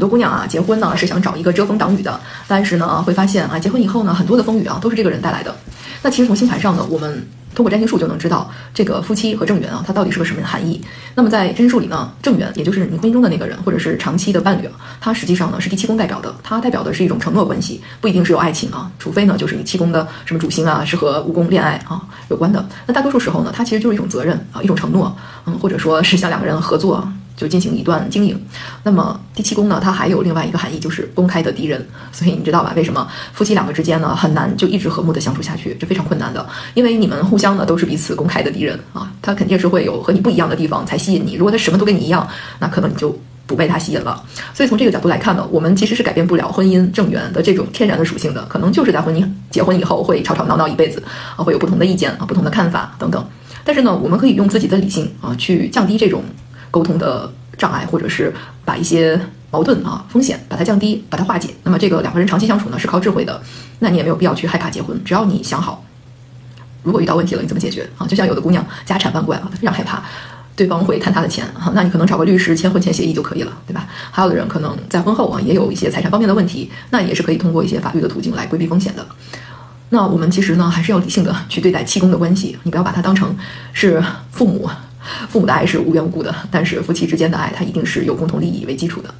很多姑娘啊，结婚呢是想找一个遮风挡雨的，但是呢会发现啊，结婚以后呢，很多的风雨啊都是这个人带来的。那其实从星盘上呢，我们通过占星术就能知道这个夫妻和正缘啊，它到底是个什么含义。那么在占星术里呢，正缘也就是你婚姻中的那个人，或者是长期的伴侣，它实际上呢是第七宫代表的，它代表的是一种承诺关系，不一定是有爱情啊，除非呢就是你七宫的什么主星啊是和五宫恋爱啊有关的。那大多数时候呢，它其实就是一种责任啊，一种承诺，嗯，或者说是像两个人合作。就进行一段经营，那么第七宫呢，它还有另外一个含义，就是公开的敌人。所以你知道吧？为什么夫妻两个之间呢很难就一直和睦的相处下去？这非常困难的，因为你们互相呢都是彼此公开的敌人啊。他肯定是会有和你不一样的地方才吸引你。如果他什么都跟你一样，那可能你就不被他吸引了。所以从这个角度来看呢，我们其实是改变不了婚姻正缘的这种天然的属性的，可能就是在婚姻结婚以后会吵吵闹闹一辈子啊，会有不同的意见啊、不同的看法等等。但是呢，我们可以用自己的理性啊去降低这种。沟通的障碍，或者是把一些矛盾啊风险把它降低，把它化解。那么这个两个人长期相处呢，是靠智慧的。那你也没有必要去害怕结婚，只要你想好，如果遇到问题了，你怎么解决啊？就像有的姑娘家产万贯啊，她非常害怕对方会贪她的钱啊，那你可能找个律师签婚前协议就可以了，对吧？还有的人可能在婚后啊也有一些财产方面的问题，那也是可以通过一些法律的途径来规避风险的。那我们其实呢，还是要理性的去对待七宫的关系，你不要把它当成是父母。父母的爱是无缘无故的，但是夫妻之间的爱，它一定是有共同利益为基础的。